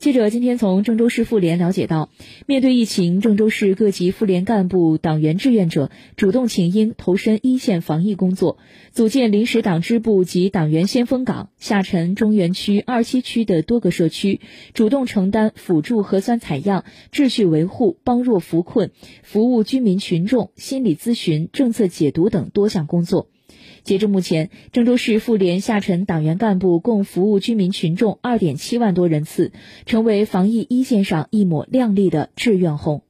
记者今天从郑州市妇联了解到，面对疫情，郑州市各级妇联干部、党员志愿者主动请缨，投身一线防疫工作，组建临时党支部及党员先锋岗，下沉中原区、二七区的多个社区，主动承担辅助核酸采样、秩序维护、帮弱扶困、服务居民群众、心理咨询、政策解读等多项工作。截至目前，郑州市妇联下沉党员干部共服务居民群众二点七万多人次，成为防疫一线上一抹亮丽的志愿红。